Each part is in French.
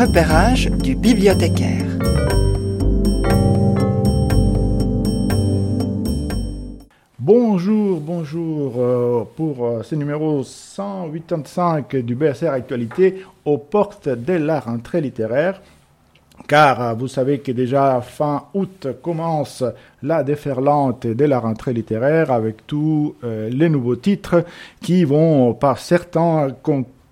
repérage du bibliothécaire. Bonjour, bonjour euh, pour euh, ce numéro 185 du BSR Actualité aux portes de la rentrée littéraire. Car euh, vous savez que déjà fin août commence la déferlante de la rentrée littéraire avec tous les nouveaux titres qui vont par certains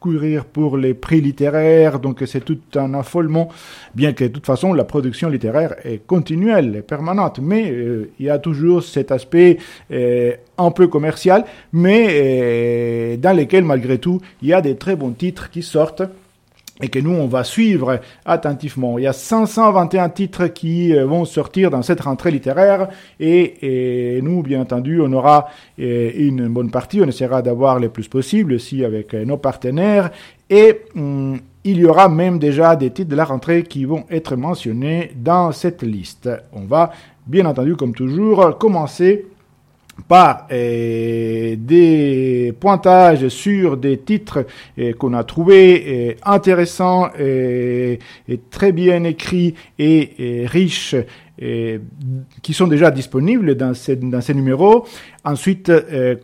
courir pour les prix littéraires, donc c'est tout un affolement, bien que de toute façon la production littéraire est continuelle, est permanente, mais euh, il y a toujours cet aspect euh, un peu commercial, mais euh, dans lequel malgré tout il y a des très bons titres qui sortent et que nous, on va suivre attentivement. Il y a 521 titres qui euh, vont sortir dans cette rentrée littéraire et, nous, bien entendu, on aura euh, une bonne partie, on essaiera d'avoir le plus possible aussi avec euh, nos partenaires et hum, il y aura même déjà des titres de la rentrée qui vont être mentionnés dans cette liste. On va, bien entendu, comme toujours, commencer par euh, des pointages sur des titres euh, qu'on a trouvés euh, intéressants et, très bien écrits et, riches qui sont déjà disponibles dans ces, numéros. Ensuite,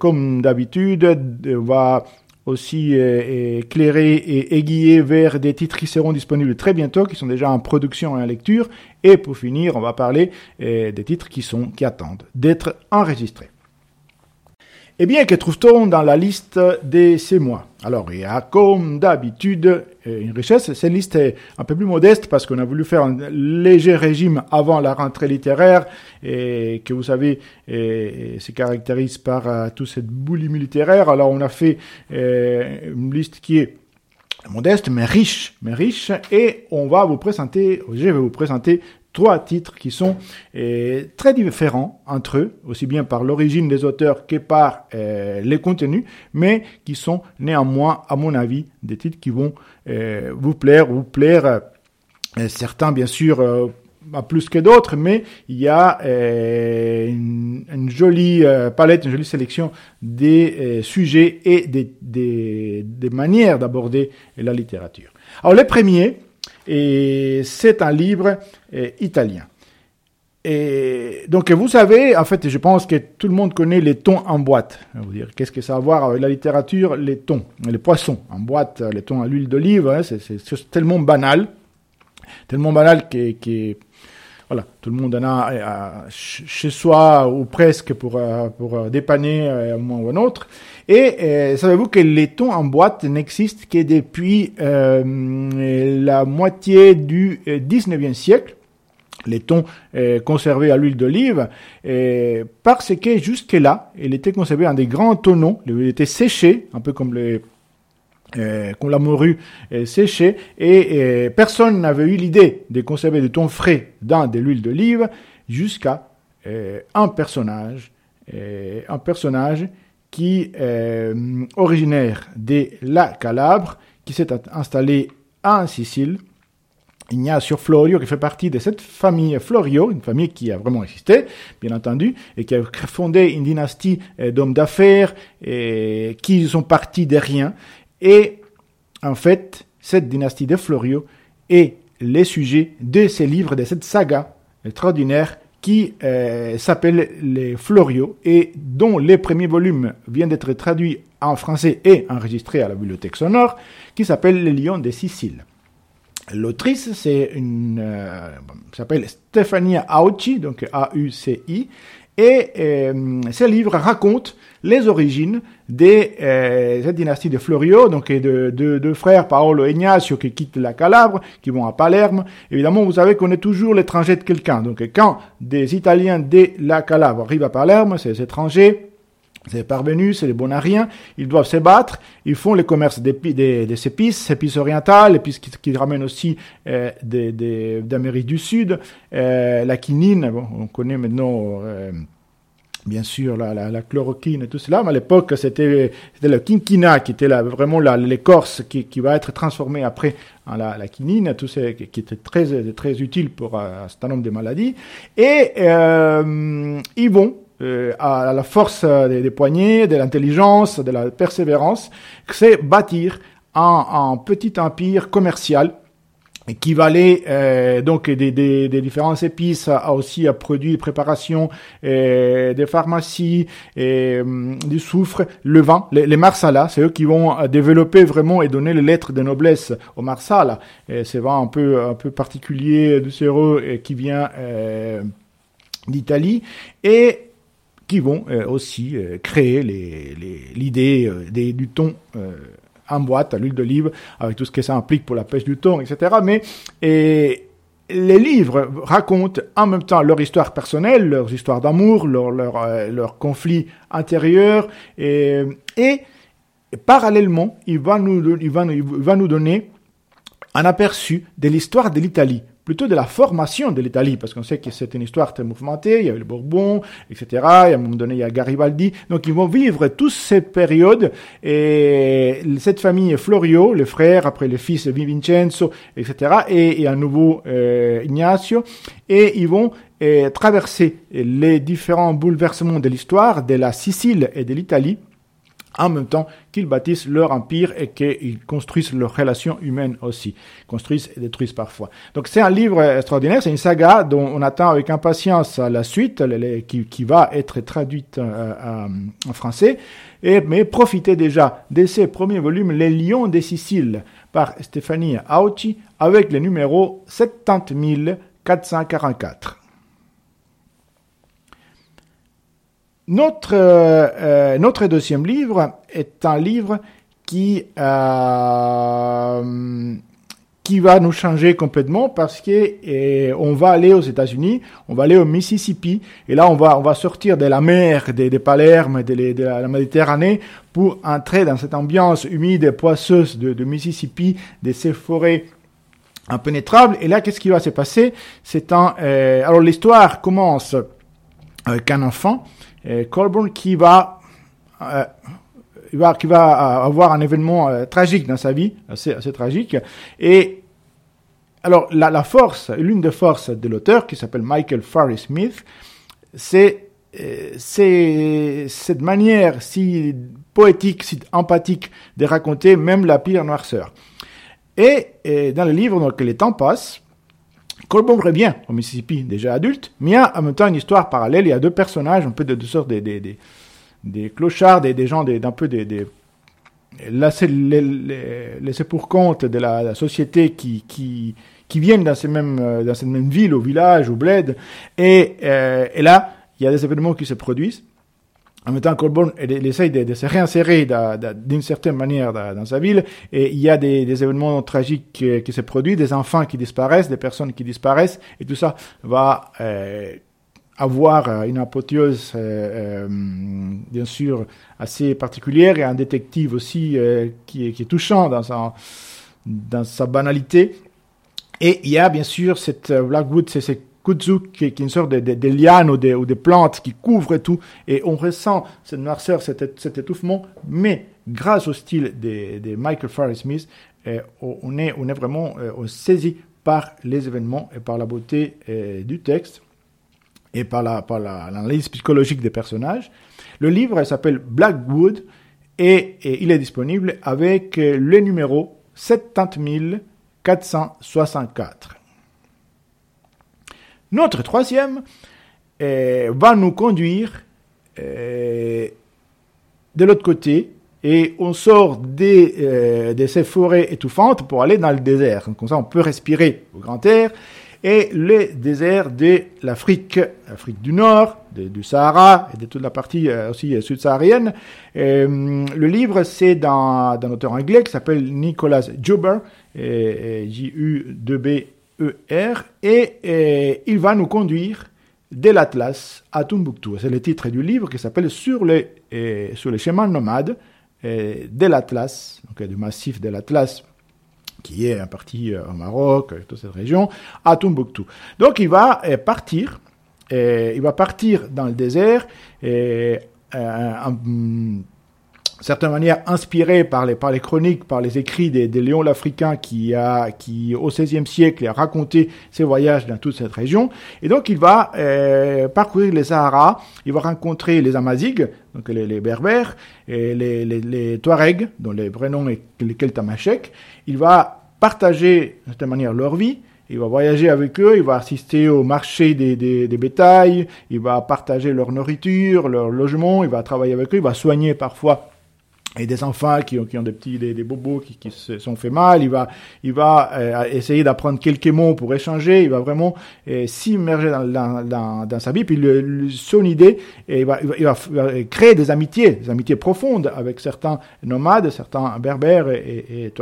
comme d'habitude, on va aussi éclairer et aiguiller vers des titres qui seront disponibles très bientôt, qui sont déjà en production et en lecture. Et pour finir, on va parler des titres qui sont qui attendent d'être enregistrés. Eh bien, que trouve-t-on dans la liste de ces mois? Alors, il y a comme d'habitude euh, une richesse. Cette liste est un peu plus modeste parce qu'on a voulu faire un léger régime avant la rentrée littéraire et que vous savez se caractérise par euh, toute cette boulimie littéraire. Alors, on a fait euh, une liste qui est modeste mais riche, mais riche, et on va vous présenter, je vais vous présenter trois titres qui sont euh, très différents entre eux, aussi bien par l'origine des auteurs que par euh, les contenus, mais qui sont néanmoins, à mon avis, des titres qui vont euh, vous plaire, vous plaire. certains, bien sûr, plus que d'autres, mais il y a une, jolie palette, une jolie sélection des sujets et des, des, des manières d'aborder la littérature. Alors, les premiers, et c'est un livre euh, italien. Et donc vous savez, en fait, je pense que tout le monde connaît les thons en boîte. Vous dire, qu'est-ce que ça a à voir avec la littérature? Les thons, les poissons en boîte, les thons à l'huile d'olive, hein, c'est tellement banal, tellement banal que, voilà, tout le monde en a euh, chez soi ou presque pour, euh, pour dépanner un moment ou un autre. Et euh, savez-vous que les thons en boîte n'existent que depuis euh, la moitié du 19e euh, siècle les thons conservés à l'huile d'olive, parce que jusque-là, il était conservé dans des grands tonneaux, il était séché, un peu comme les comme la morue séchée, et personne n'avait eu l'idée de conserver des thons frais dans de l'huile d'olive jusqu'à un personnage, un personnage qui est euh, originaire de la Calabre, qui s'est installé en Sicile. Ignacio Florio, qui fait partie de cette famille Florio, une famille qui a vraiment existé, bien entendu, et qui a fondé une dynastie euh, d'hommes d'affaires qui sont partis de rien. Et en fait, cette dynastie de Florio est le sujet de ces livres, de cette saga extraordinaire qui euh, s'appelle Les Florios et dont les premiers volumes viennent d'être traduits en français et enregistrés à la bibliothèque sonore, qui s'appelle Les Lions de Sicile. L'autrice, c'est une, euh, s'appelle Stefania Auci, donc A-U-C-I, et euh, ce livre raconte les origines de euh, cette dynastie de Florio, donc de deux frères, Paolo et Ignacio, qui quittent la Calabre, qui vont à Palerme. Évidemment, vous savez qu'on est toujours l'étranger de quelqu'un. Donc quand des Italiens de la Calabre arrivent à Palerme, c'est étrangers, c'est parvenus, c'est les bonariens, ils doivent se battre, ils font le commerce des, des, des épices, épices orientales, épices qui, qui ramènent aussi euh, d'Amérique du Sud, euh, la quinine, bon, on connaît maintenant euh, bien sûr la, la, la, chloroquine et tout cela, mais à l'époque c'était le quinquina qui était là, vraiment l'écorce qui, qui va être transformée après en la, la quinine, tout ça qui, était très, très utile pour un certain nombre de maladies, et euh, ils vont euh, à la force des, des poignets, de l'intelligence, de la persévérance, c'est bâtir un, petit empire commercial qui valait euh, donc des, des, des, différentes épices, aussi a produit des préparations euh, des pharmacies, et, euh, du soufre, le vin, les, les marsala, c'est eux qui vont développer vraiment et donner les lettres de noblesse aux marsala. C'est vin un peu un peu particulier, doucereux, et qui vient euh, d'Italie et qui vont aussi créer l'idée les, du ton en boîte à l'huile d'olive, avec tout ce que ça implique pour la pêche du thon, etc. Mais les livres racontent en même temps leur histoire personnelle, leurs histoires d'amour, leurs leur, euh, leur conflits intérieurs, et, parallèlement, il va nous donner un aperçu de l'histoire de l'Italie plutôt de la formation de l'Italie, parce qu'on sait que c'est une histoire très mouvementée, il y a eu le Bourbon, etc., et à un moment donné, il y a Garibaldi, donc ils vont vivre toute cette période, et cette famille Florio, le frère, après le fils Vincenzo, etc., et, et à nouveau euh, Ignacio, et ils vont euh, traverser les différents bouleversements de l'histoire de la Sicile et de l'Italie, en même temps qu'ils bâtissent leur empire et qu'ils construisent leurs relations humaines aussi, construisent et détruisent parfois. Donc c'est un livre extraordinaire, c'est une saga dont on attend avec impatience la suite, qui, va être traduite euh, en français. Et, mais profitez déjà de ces premiers volumes, Les Lions des Siciles, par Stéphanie Auci, avec le numéro 70444. Notre, euh, euh, notre deuxième livre est un livre qui, euh, qui va nous changer complètement parce que on va aller aux États-Unis, on va aller au Mississippi, et là on va, on va sortir de la mer, des de Palerme, de, de, la Méditerranée, pour entrer dans cette ambiance humide et poisseuse de, de Mississippi, de ces forêts impénétrables. Et là, qu'est-ce qui va se passer? C'est un... alors l'histoire commence avec un enfant Colburn qui va, euh, va, qui va avoir un événement euh, tragique dans sa vie, assez, assez tragique. Et alors la, la force, l'une des forces de l'auteur, qui s'appelle Michael Farris Smith, c'est euh, cette manière si poétique, si empathique de raconter même la pire noirceur. Et, et dans le livre, donc les temps passent, Colbomb revient au Mississippi, déjà adulte, mais il y a en même temps une histoire parallèle. Il y a deux personnages, un peu de, de sortes des, des, des, clochards, des, des gens d'un peu des, des laissés, laissés pour compte de la, la société qui, qui, qui viennent dans, ces mêmes, euh, dans cette même ville, au village, au bled. Et, euh, et là, il y a des événements qui se produisent. En même temps, Colborne il essaye de, se réinsérer d'une certaine manière dans, sa ville, et il y a des, événements tragiques qui, se produisent, des enfants qui disparaissent, des personnes qui disparaissent, et tout ça va euh, avoir une apothéose, euh, euh, bien sûr, assez particulière, et un détective aussi euh, qui, est, touchant dans sa, dans sa banalité. Et il y a bien sûr cette Blackwood, c'est kudzu, qui est une sorte de, liane ou de, ou de plantes qui couvrent tout, et on ressent cette noirceur, cet, étouffement, mais grâce au style de, Michael Farris Smith, euh, on, est, vraiment euh, saisi par les événements et par la beauté euh, du texte et par la par l'analyse psychologique des personnages. Le livre s'appelle Blackwood et, et, il est disponible avec le numéro 70 464. Notre troisième euh, va nous conduire euh, de l'autre côté et on sort des, euh, de ces forêts étouffantes pour aller dans le désert. Comme ça, on peut respirer au grand air. Et le désert de l'Afrique, l'Afrique du Nord, du Sahara et de toute la partie euh, aussi sud-saharienne. le livre, c'est d'un auteur anglais qui s'appelle Nicholas Juber, J-U-2-B ER et, il va nous conduire de l'Atlas à Tombouctou. C'est le titre du livre qui s'appelle Sur les, sur les chemins nomades de l'Atlas, donc du massif de l'Atlas, qui est en partie au Maroc, toute cette région, à Tombouctou. Donc il va partir, il va partir dans le désert en, certaine manière inspiré par les, chroniques, par les écrits des, des Léons l'Africain qui a, qui au XVIe siècle a raconté ses voyages dans toute cette région. Et donc il va euh, parcourir les Sahara, il va rencontrer les Amazighs, donc les, Berbères, et les, Touaregs, dont les vrais noms est les Keltamachek. Il va partager de cette manière leur vie. Il va voyager avec eux, il va assister au marché des, des bétails, il va partager leur nourriture, leur logement, il va travailler avec eux, il va soigner parfois et des enfants qui ont, qui ont des petits des, des bobos qui, qui, se sont fait mal, il va il va euh, essayer d'apprendre quelques mots pour échanger, il va vraiment euh, s'immerger dans, dans, dans, dans, sa vie, puis le, le, son idée, et il, va, il, va, il, va, créer des amitiés, des amitiés profondes avec certains nomades, certains berbères et, et, et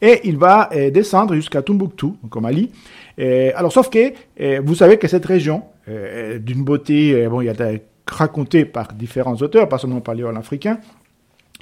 et il va euh, descendre jusqu'à Tombouctou, au Mali. Et, alors sauf que vous savez que cette région, d'une beauté, bon il y a raconté par différents auteurs, pas seulement par les africains,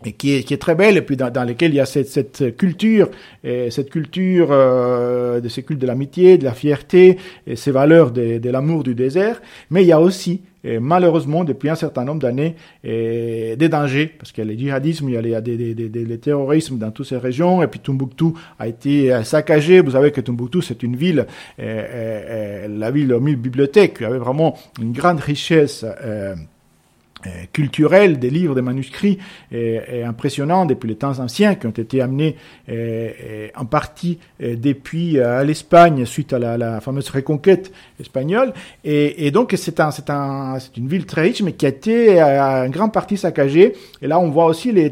et qui est, qui est très belle, et puis dans, dans lesquelles il y a cette, cette culture, et cette culture euh, de ces cultes de l'amitié, de la fierté, et ces valeurs de, de l'amour du désert, mais il y a aussi, et malheureusement, depuis un certain nombre d'années, des dangers, parce qu'il y a le djihadisme, il y a, les, il y des, des, des, des, terrorismes dans toutes ces régions, et puis Tombouctou a été saccagé. Vous savez que Tombouctou, c'est une ville, et, la ville aux mille bibliothèques, qui avait vraiment une grande richesse. Euh, euh, culturels, des livres, des manuscrits et, et impressionnants depuis les temps anciens qui ont été amenés en partie depuis à l'Espagne suite à la, fameuse reconquête espagnole. Et, donc c'est un, c'est un, c'est une ville très riche mais qui a été en grande partie saccagée. Et là on voit aussi les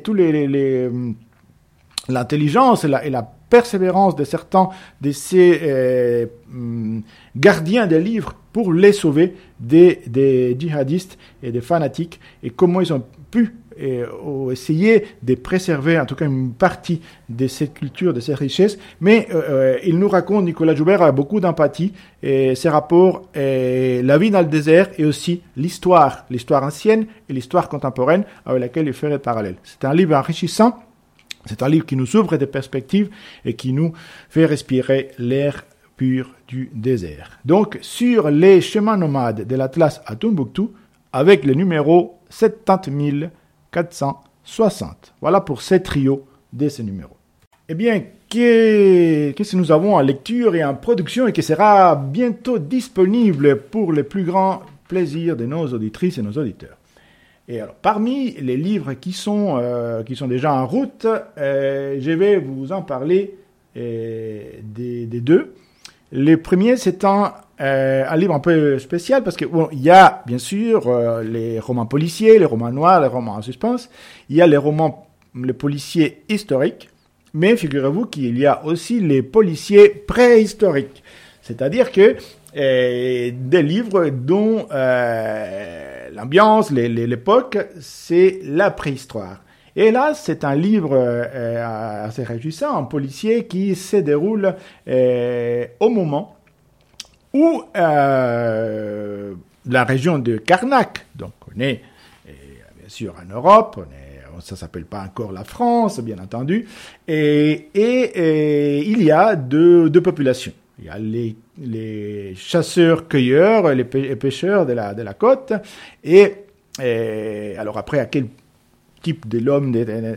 l'intelligence et la, persévérance de certains de ces euh, gardiens des livres pour les sauver des, des, djihadistes et des fanatiques et comment ils ont pu euh, essayer de préserver en tout cas une partie de cette culture, de ces richesses. Mais euh, il nous raconte, Nicolas Joubert a beaucoup d'empathie et ses rapports, et la vie dans le désert et aussi l'histoire, l'histoire ancienne et l'histoire contemporaine avec laquelle il fait le parallèle. C'est un livre enrichissant. C'est un livre qui nous ouvre des perspectives et qui nous fait respirer l'air pur du désert. Donc, sur les chemins nomades de l'Atlas à Tombouctou, avec le numéro 70460. Voilà pour ces trios de ces numéros. Eh bien, qu'est-ce que nous avons en lecture et en production et qui sera bientôt disponible pour le plus grand plaisir de nos auditrices et nos auditeurs et alors, parmi les livres qui sont, euh, qui sont déjà en route, euh, je vais vous en parler euh, des, des, deux. Le premier, c'est un, euh, un, livre un peu spécial parce que bon, il y a bien sûr euh, les romans policiers, les romans noirs, les romans en suspense. Il y a les romans, les policiers historiques. Mais figurez-vous qu'il y a aussi les policiers préhistoriques. C'est-à-dire que euh, des livres dont l'ambiance, l'époque, c'est la préhistoire. Et là, c'est un livre euh, assez réjouissant, un policier qui se déroule euh, au moment où euh, la région de Karnak, donc on est bien sûr en Europe, on est, ça s'appelle pas encore la France, bien entendu, et, il y a deux, populations. Il y a les, chasseurs-cueilleurs, les pêcheurs de la, de la côte. Et, et alors après, à quel type de l'homme, des, des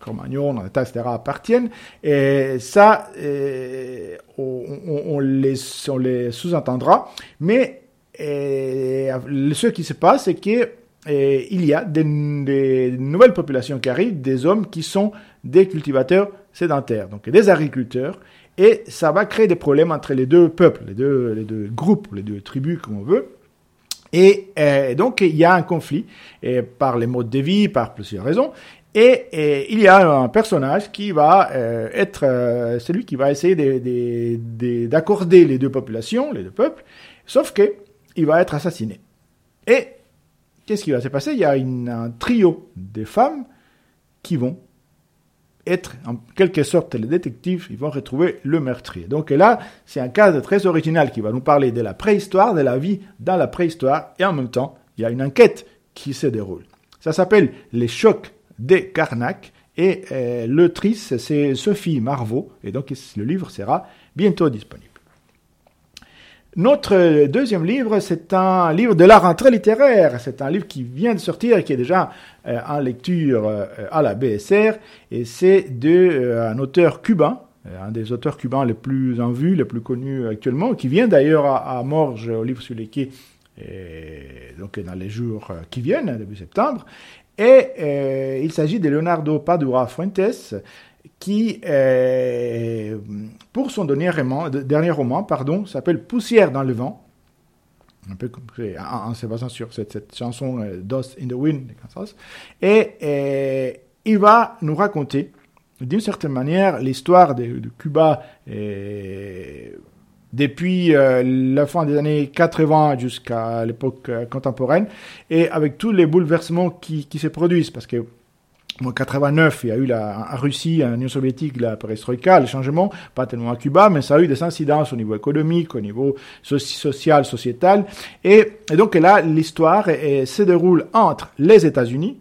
Cro-Magnon, etc., appartiennent. Et ça, et, on, les, on les sous-entendra. Mais et, ce qui se passe, c'est que il y a des, des, nouvelles populations qui arrivent, des hommes qui sont des cultivateurs sédentaires, donc des agriculteurs, et ça va créer des problèmes entre les deux peuples, les deux, les deux groupes, les deux tribus, comme on veut. Et euh, donc, il y a un conflit et par les modes de vie, par plusieurs raisons. Et, il y a un personnage qui va euh, être euh, celui qui va essayer d'accorder les deux populations, les deux peuples, sauf que il va être assassiné. Et qu'est-ce qui va se passer? Il y a une, un trio de femmes qui vont être en quelque sorte les détectives, ils vont retrouver le meurtrier. Donc là, c'est un cas très original qui va nous parler de la préhistoire, de la vie dans la préhistoire, et en même temps, il y a une enquête qui se déroule. Ça s'appelle Les chocs des Karnak, et euh, l'autrice, c'est Sophie Marvaux, et donc le livre sera bientôt disponible. Notre deuxième livre, c'est un livre de la rentrée littéraire. C'est un livre qui vient de sortir et qui est déjà euh, en lecture euh, à la BSR. Et c'est de euh, auteur cubain, un des auteurs cubains les plus en vue, les plus connus actuellement, qui vient d'ailleurs à, à, Morges, au livre sur les quais, donc dans les jours qui viennent, début septembre. Et il s'agit de Leonardo Padura Fuentes, qui, euh, pour son dernier roman, pardon, s'appelle Poussière dans le vent, un peu comme en, se basant sur cette, chanson euh, Dust in the Wind de Kansas, et, euh, il va nous raconter d'une certaine manière l'histoire de, Cuba depuis la fin des années 80 jusqu'à l'époque contemporaine et avec tous les bouleversements qui, qui se produisent parce que en 89, il y a eu la, Russie, en Union soviétique, la perestroïka, le changement, pas tellement à Cuba, mais ça a eu des incidences au niveau économique, au niveau social, sociétal. Et, donc là, l'histoire se déroule entre les États-Unis,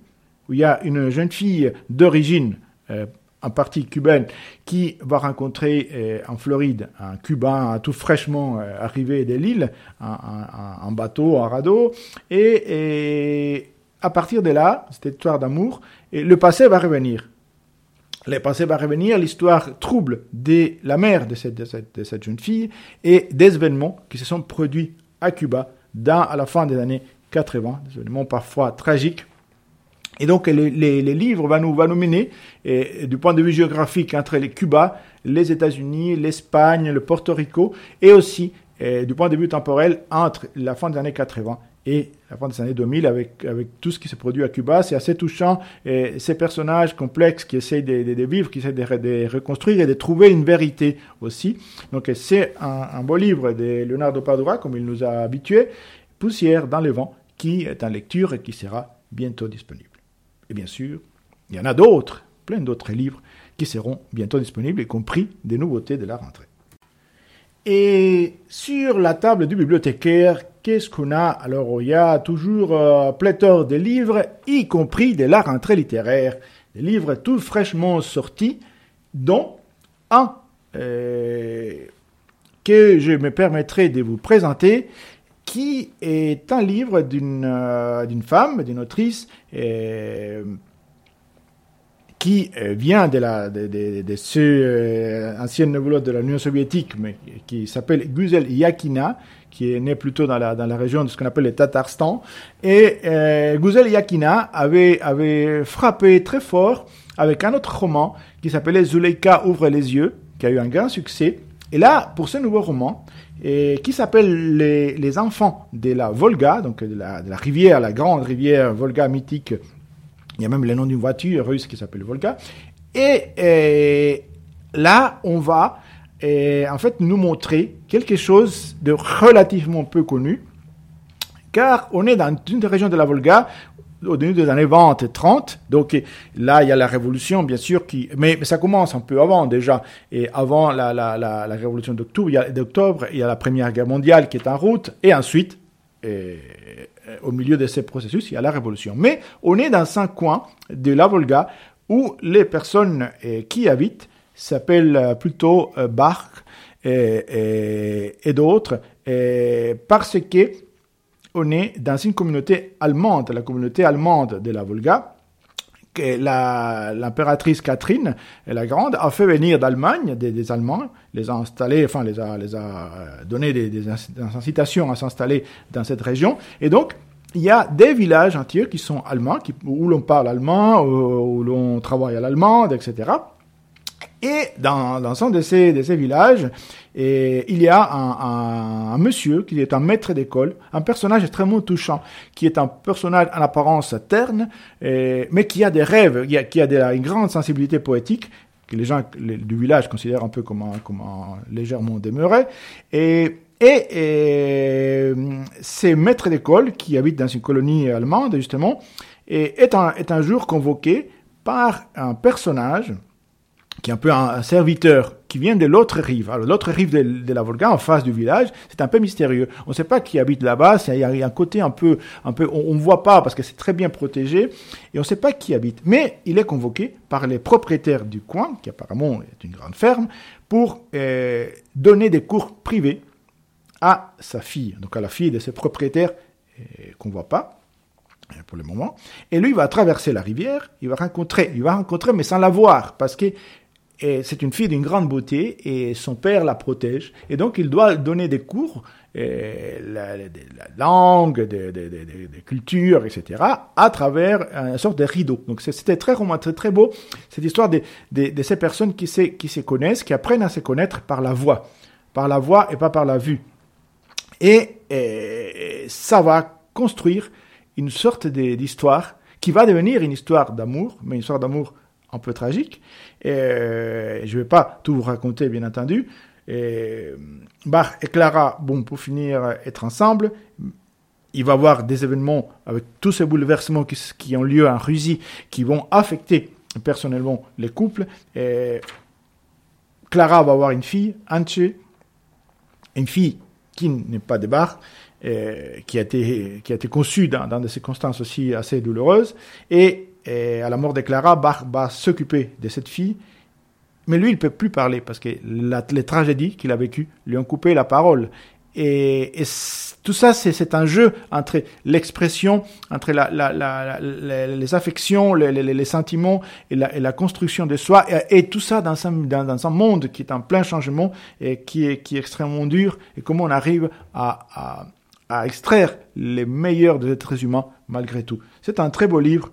où il y a une jeune fille d'origine, euh, en partie cubaine, qui va rencontrer euh, en Floride un Cubain tout fraîchement euh, arrivé de l'île, en, bateau, en radeau, et à partir de là, cette histoire d'amour, le passé va revenir. Le passé va revenir, l'histoire trouble de la mère de cette, jeune fille et des événements qui se sont produits à Cuba dans, à la fin des années 80, des événements parfois tragiques. Et donc les, les, livres vont nous, va nous mener, et, du point de vue géographique, entre les Cuba, les États-Unis, l'Espagne, le Porto Rico, et aussi du point de vue temporel entre la fin des années 80 et la fin des années 2000 avec, tout ce qui s'est produit à Cuba. C'est assez touchant. Et ces personnages complexes qui essayent de, de, vivre, qui essayent de, reconstruire et de trouver une vérité aussi. Donc c'est un, beau livre de Leonardo Padura, comme il nous a habitués, Poussière dans le vent, qui est en lecture et qui sera bientôt disponible. Et bien sûr, il y en a d'autres, plein d'autres livres qui seront bientôt disponibles, y compris des nouveautés de la rentrée. Et sur la table du bibliothécaire, qu'est-ce qu'on a? Alors, il y a toujours euh, pléthore de livres, y compris de la rentrée littéraire. Des livres tout fraîchement sortis, dont un euh, que je me permettrai de vous présenter, qui est un livre d'une euh, femme, d'une autrice, qui euh, vient de, la, de, de, de ce ancienne de l'Union soviétique, mais qui s'appelle Guzel Yakina, qui est né plutôt dans la, dans la région de ce qu'on appelle le Tatarstan. Et euh, Guzel Yakina avait, avait frappé très fort avec un autre roman qui s'appelait Zuleika ouvre les yeux, qui a eu un grand succès. Et là, pour ce nouveau roman, et qui s'appelle les, les, enfants de la Volga, donc de la, de la rivière, la grande rivière Volga mythique il y a même le nom d'une voiture russe qui s'appelle Volga. Et, là, on va en fait nous montrer quelque chose de relativement peu connu, car on est dans une région de la Volga au début des années 20 et 30. Donc là, il y a la révolution, bien sûr, qui, mais, ça commence un peu avant déjà. Et avant la, la, la, révolution d'octobre, il, il y a la Première Guerre mondiale qui est en route. Et ensuite, et, euh, au milieu de ces processus, il y a la révolution. Mais on est dans un coin de la Volga où les personnes euh, qui habitent s'appellent euh, plutôt Bach et, d'autres parce que on est dans une communauté allemande, la communauté allemande de la Volga, que l'impératrice Catherine la Grande a fait venir d'Allemagne des, Allemands, les a installés, enfin les a, les euh, donné des, incitations à s'installer dans cette région. Et donc, il y a des villages entiers qui sont allemands, où l'on parle allemand, où, l'on travaille à l'allemande, etc. Et dans, un de ces, de ces villages, et il y a un, un, monsieur qui est un maître d'école, un personnage extrêmement touchant, qui est un personnage en apparence terne, mais qui a des rêves, qui a, qui a de une grande sensibilité poétique, que les gens du village considèrent un peu comme un, comme légèrement demeuré. Et, et, et ces maîtres d'école, qui habitent dans une colonie allemande, justement, est un, est un jour convoqué par un personnage qui est un peu un, serviteur, qui vient de l'autre rive. Alors l'autre rive de, la Volga, en face du village, c'est un peu mystérieux. On ne sait pas qui habite là-bas. Il y, a un côté un peu, on ne voit pas parce que c'est très bien protégé et on ne sait pas qui habite. Mais il est convoqué par les propriétaires du coin, qui apparemment est une grande ferme, pour euh, donner des cours privés à sa fille, donc à la fille de ses propriétaires euh, qu'on ne voit pas pour le moment. Et lui, il va traverser la rivière, il va rencontrer, il va rencontrer, mais sans la voir, parce que c'est une fille d'une grande beauté et son père la protège. Et donc il doit donner des cours, et la, la, langue, des, cultures, etc., à travers une sorte de rideau. Donc c'était très romantique, très beau, cette histoire de, ces personnes qui se, connaissent, qui apprennent à se connaître par la voix. Par la voix et pas par la vue. Et, et ça va construire une sorte d'histoire qui va devenir une histoire d'amour, mais une histoire d'amour un peu tragique. Et euh, je ne vais pas tout vous raconter, bien entendu. Et Bach et Clara, bon, pour finir, être ensemble. Il va y avoir des événements avec tous ces bouleversements qui, qui ont lieu en Russie, qui vont affecter personnellement les couples. Clara va avoir une fille, Anche, une fille qui n'est pas de Bach, qui, a été, qui a été conçue dans, dans des circonstances aussi assez douloureuses. Et et à la mort de Clara, Bach va s'occuper de cette fille, mais lui, il ne peut plus parler parce que les tragédies qu'il a vécues lui ont coupé la parole. Et, tout ça, c'est un jeu entre l'expression, entre les affections, les, sentiments et, la, construction de soi, et, tout ça dans un, monde qui est en plein changement et qui est, extrêmement dur, et comment on arrive à, à extraire les meilleurs des êtres humains malgré tout. C'est un très beau livre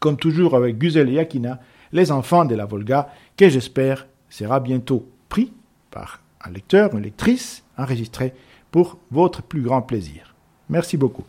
comme toujours avec Guzel et Yakina, les enfants de la Volga, que j'espère sera bientôt pris par un lecteur, une lectrice, enregistré pour votre plus grand plaisir. Merci beaucoup.